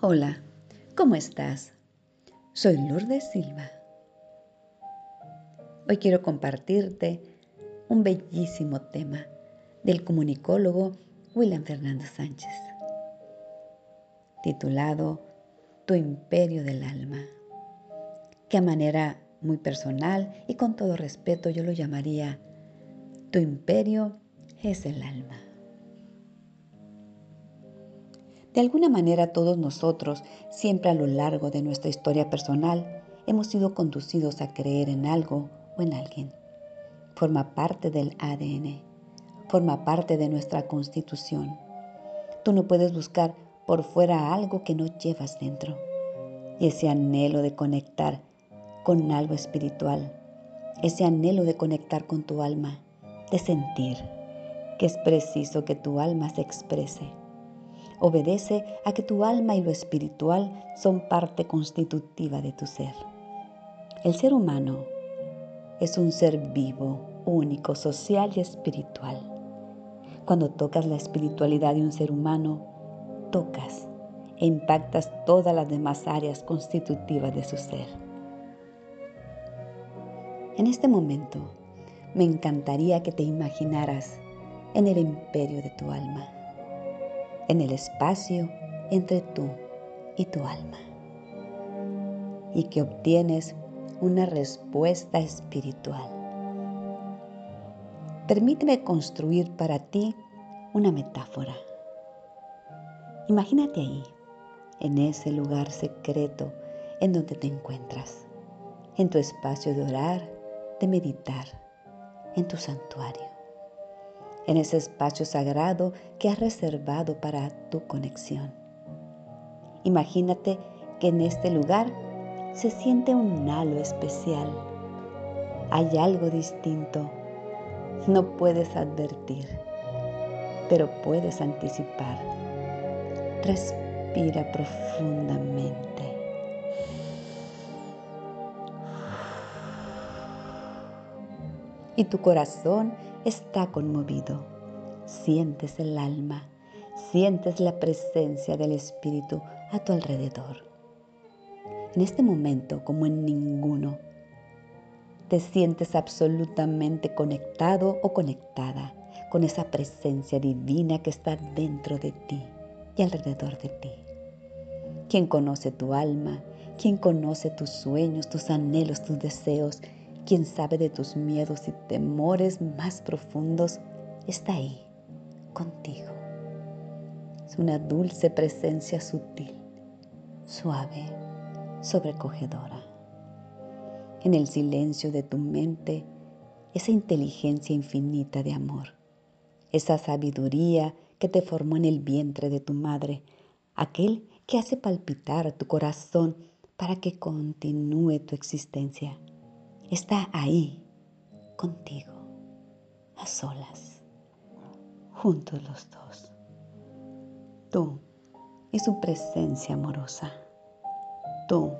Hola, ¿cómo estás? Soy Lourdes Silva. Hoy quiero compartirte un bellísimo tema del comunicólogo William Fernando Sánchez, titulado Tu imperio del alma, que a manera muy personal y con todo respeto yo lo llamaría Tu imperio es el alma. De alguna manera todos nosotros, siempre a lo largo de nuestra historia personal, hemos sido conducidos a creer en algo o en alguien. Forma parte del ADN, forma parte de nuestra constitución. Tú no puedes buscar por fuera algo que no llevas dentro. Y ese anhelo de conectar con algo espiritual, ese anhelo de conectar con tu alma, de sentir que es preciso que tu alma se exprese obedece a que tu alma y lo espiritual son parte constitutiva de tu ser. El ser humano es un ser vivo, único, social y espiritual. Cuando tocas la espiritualidad de un ser humano, tocas e impactas todas las demás áreas constitutivas de su ser. En este momento, me encantaría que te imaginaras en el imperio de tu alma en el espacio entre tú y tu alma y que obtienes una respuesta espiritual. Permíteme construir para ti una metáfora. Imagínate ahí, en ese lugar secreto en donde te encuentras, en tu espacio de orar, de meditar, en tu santuario en ese espacio sagrado que has reservado para tu conexión. Imagínate que en este lugar se siente un halo especial. Hay algo distinto. No puedes advertir, pero puedes anticipar. Respira profundamente. Y tu corazón está conmovido. Sientes el alma, sientes la presencia del Espíritu a tu alrededor. En este momento, como en ninguno, te sientes absolutamente conectado o conectada con esa presencia divina que está dentro de ti y alrededor de ti. Quien conoce tu alma, quien conoce tus sueños, tus anhelos, tus deseos, quien sabe de tus miedos y temores más profundos, está ahí, contigo. Es una dulce presencia sutil, suave, sobrecogedora. En el silencio de tu mente, esa inteligencia infinita de amor, esa sabiduría que te formó en el vientre de tu madre, aquel que hace palpitar tu corazón para que continúe tu existencia está ahí contigo, a solas, juntos los dos. Tú y su presencia amorosa. Tú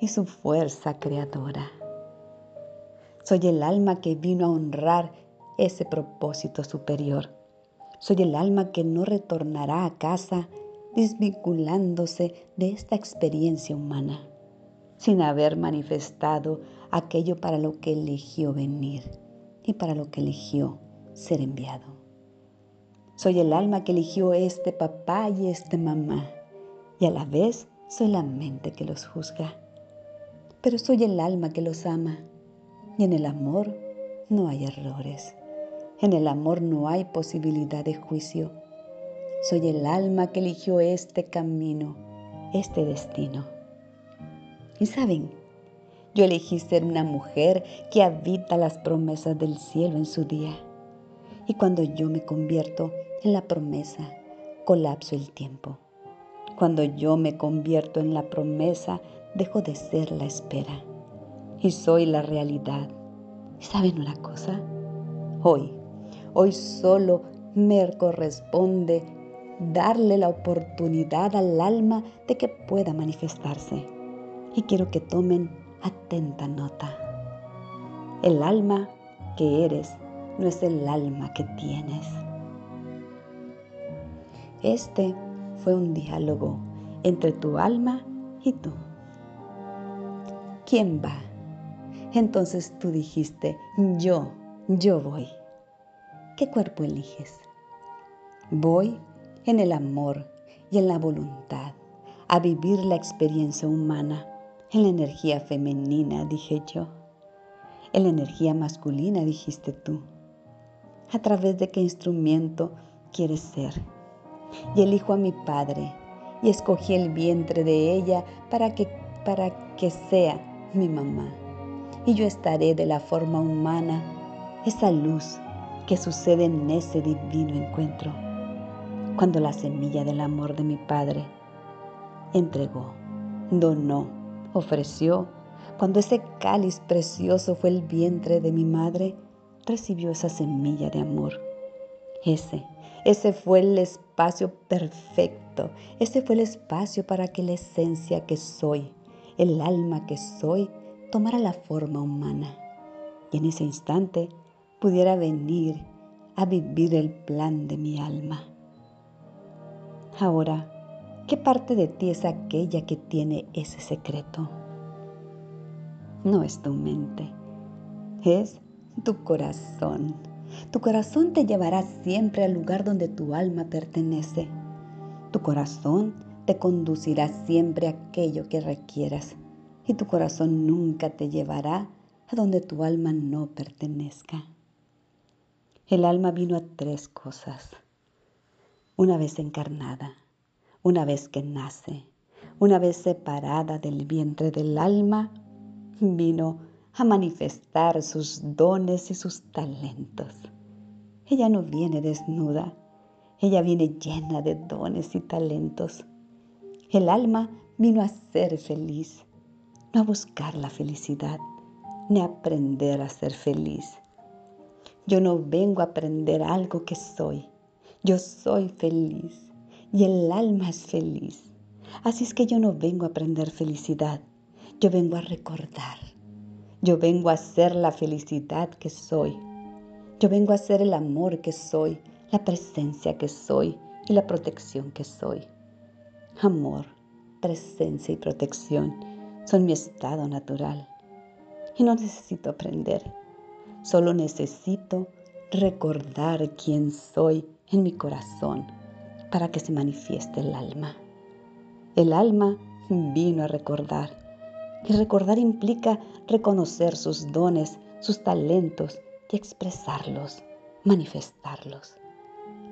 y su fuerza creadora. Soy el alma que vino a honrar ese propósito superior. Soy el alma que no retornará a casa desvinculándose de esta experiencia humana, sin haber manifestado aquello para lo que eligió venir y para lo que eligió ser enviado. Soy el alma que eligió este papá y este mamá, y a la vez soy la mente que los juzga. Pero soy el alma que los ama, y en el amor no hay errores. En el amor no hay posibilidad de juicio. Soy el alma que eligió este camino, este destino. Y saben, yo elegí ser una mujer que habita las promesas del cielo en su día. Y cuando yo me convierto en la promesa, colapso el tiempo. Cuando yo me convierto en la promesa, dejo de ser la espera. Y soy la realidad. ¿Y saben una cosa? Hoy, hoy solo me corresponde darle la oportunidad al alma de que pueda manifestarse. Y quiero que tomen atenta nota. El alma que eres no es el alma que tienes. Este fue un diálogo entre tu alma y tú. ¿Quién va? Entonces tú dijiste, yo, yo voy. ¿Qué cuerpo eliges? Voy en el amor y en la voluntad a vivir la experiencia humana, en la energía femenina, dije yo, en la energía masculina, dijiste tú. ¿A través de qué instrumento quieres ser? Y elijo a mi Padre y escogí el vientre de ella para que, para que sea mi mamá. Y yo estaré de la forma humana, esa luz que sucede en ese divino encuentro, cuando la semilla del amor de mi Padre entregó, donó, ofreció, cuando ese cáliz precioso fue el vientre de mi madre, recibió esa semilla de amor. Ese, ese fue el espacio perfecto, ese fue el espacio para que la esencia que soy, el alma que soy, tomara la forma humana. Y en ese instante pudiera venir a vivir el plan de mi alma. Ahora, ¿qué parte de ti es aquella que tiene ese secreto? No es tu mente, es tu corazón. Tu corazón te llevará siempre al lugar donde tu alma pertenece. Tu corazón te conducirá siempre a aquello que requieras y tu corazón nunca te llevará a donde tu alma no pertenezca. El alma vino a tres cosas. Una vez encarnada, una vez que nace, una vez separada del vientre del alma, vino a manifestar sus dones y sus talentos. Ella no viene desnuda, ella viene llena de dones y talentos. El alma vino a ser feliz, no a buscar la felicidad, ni a aprender a ser feliz. Yo no vengo a aprender algo que soy, yo soy feliz y el alma es feliz. Así es que yo no vengo a aprender felicidad, yo vengo a recordar yo vengo a ser la felicidad que soy. Yo vengo a ser el amor que soy, la presencia que soy y la protección que soy. Amor, presencia y protección son mi estado natural. Y no necesito aprender, solo necesito recordar quién soy en mi corazón para que se manifieste el alma. El alma vino a recordar y recordar implica reconocer sus dones, sus talentos y expresarlos, manifestarlos.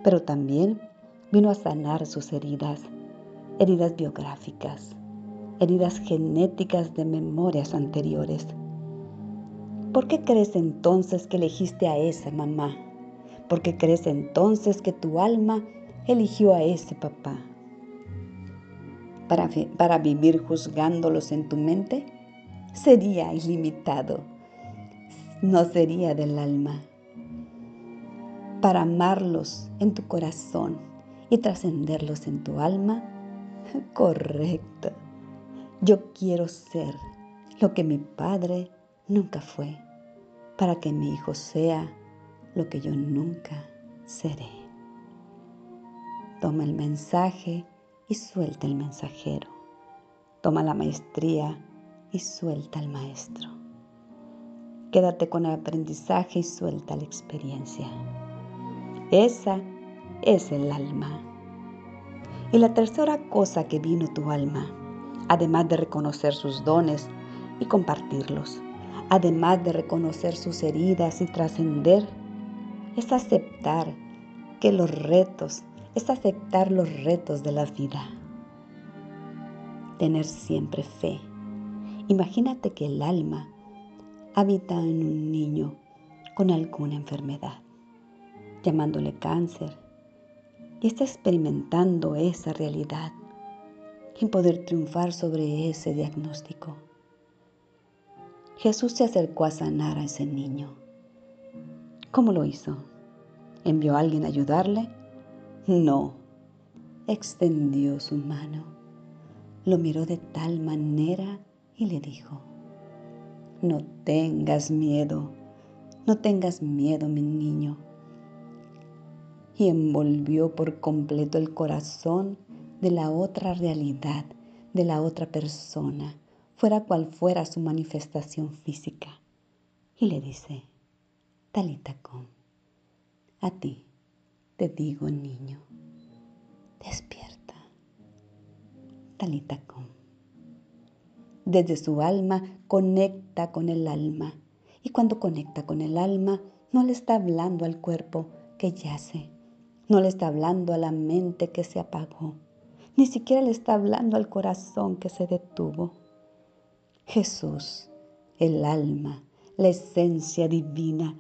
Pero también vino a sanar sus heridas, heridas biográficas, heridas genéticas de memorias anteriores. ¿Por qué crees entonces que elegiste a esa mamá? ¿Por qué crees entonces que tu alma eligió a ese papá? para, vivir juzgándolos en tu mente, sería ilimitado, no sería del alma. Para amarlos en tu corazón y trascenderlos en tu alma, correcto. Yo quiero ser lo que mi padre nunca fue, para que mi hijo sea lo que yo nunca seré. Toma el mensaje y suelta el mensajero. Toma la maestría y suelta al maestro. Quédate con el aprendizaje y suelta la experiencia. Esa es el alma. Y la tercera cosa que vino tu alma, además de reconocer sus dones y compartirlos, además de reconocer sus heridas y trascender, es aceptar que los retos es aceptar los retos de la vida. Tener siempre fe. Imagínate que el alma habita en un niño con alguna enfermedad, llamándole cáncer, y está experimentando esa realidad y poder triunfar sobre ese diagnóstico. Jesús se acercó a sanar a ese niño. ¿Cómo lo hizo? ¿Envió a alguien a ayudarle? No. Extendió su mano, lo miró de tal manera y le dijo, no tengas miedo, no tengas miedo, mi niño. Y envolvió por completo el corazón de la otra realidad, de la otra persona, fuera cual fuera su manifestación física. Y le dice, Talita a ti te digo niño, despierta. Talita Desde su alma conecta con el alma y cuando conecta con el alma no le está hablando al cuerpo que yace, no le está hablando a la mente que se apagó, ni siquiera le está hablando al corazón que se detuvo. Jesús, el alma, la esencia divina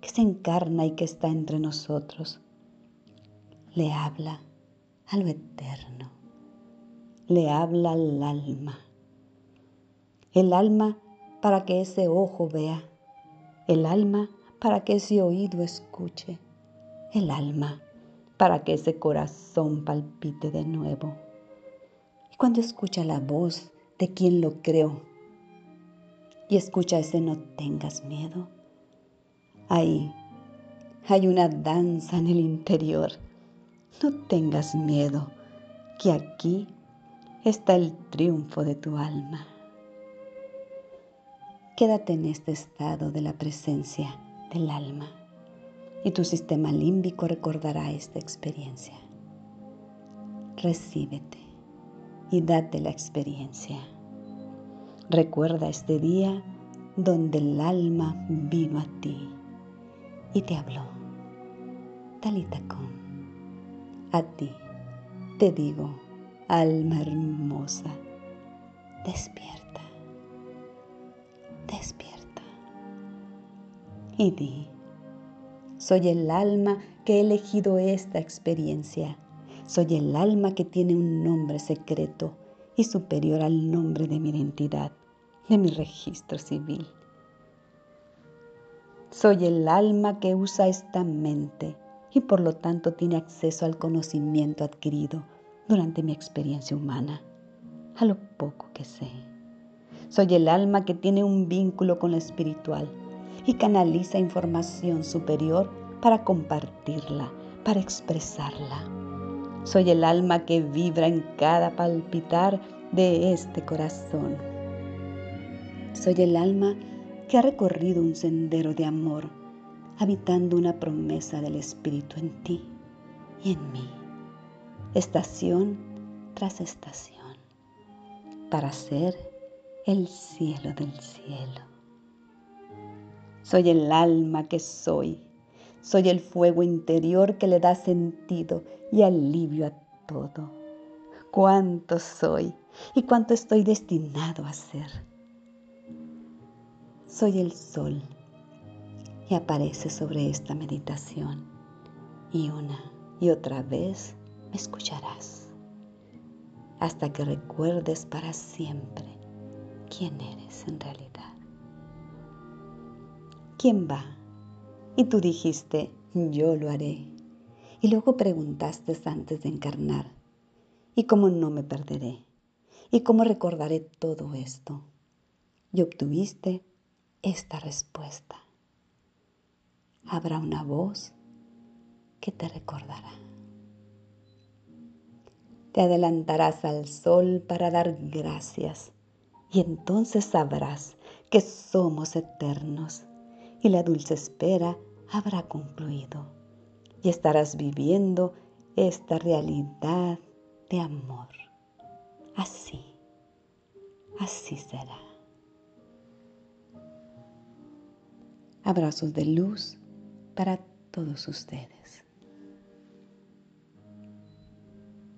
que se encarna y que está entre nosotros, le habla a lo eterno, le habla al alma. El alma para que ese ojo vea, el alma para que ese oído escuche, el alma para que ese corazón palpite de nuevo. Y cuando escucha la voz de quien lo creó y escucha ese no tengas miedo, ahí hay una danza en el interior. No tengas miedo, que aquí está el triunfo de tu alma. Quédate en este estado de la presencia del alma y tu sistema límbico recordará esta experiencia. Recíbete y date la experiencia. Recuerda este día donde el alma vino a ti y te habló. Talita a ti te digo, alma hermosa, despierta, despierta y di soy el alma que he elegido esta experiencia. Soy el alma que tiene un nombre secreto y superior al nombre de mi identidad, de mi registro civil. Soy el alma que usa esta mente y por lo tanto tiene acceso al conocimiento adquirido durante mi experiencia humana, a lo poco que sé. Soy el alma que tiene un vínculo con lo espiritual y canaliza información superior para compartirla, para expresarla. Soy el alma que vibra en cada palpitar de este corazón. Soy el alma que ha recorrido un sendero de amor, habitando una promesa del Espíritu en ti y en mí, estación tras estación, para ser el cielo del cielo. Soy el alma que soy. Soy el fuego interior que le da sentido y alivio a todo. Cuánto soy y cuánto estoy destinado a ser. Soy el sol y aparece sobre esta meditación y una y otra vez me escucharás hasta que recuerdes para siempre quién eres en realidad quién va? Y tú dijiste, yo lo haré. Y luego preguntaste antes de encarnar, ¿y cómo no me perderé? ¿Y cómo recordaré todo esto? Y obtuviste esta respuesta. Habrá una voz que te recordará. Te adelantarás al sol para dar gracias y entonces sabrás que somos eternos y la dulce espera habrá concluido y estarás viviendo esta realidad de amor. Así, así será. Abrazos de luz para todos ustedes.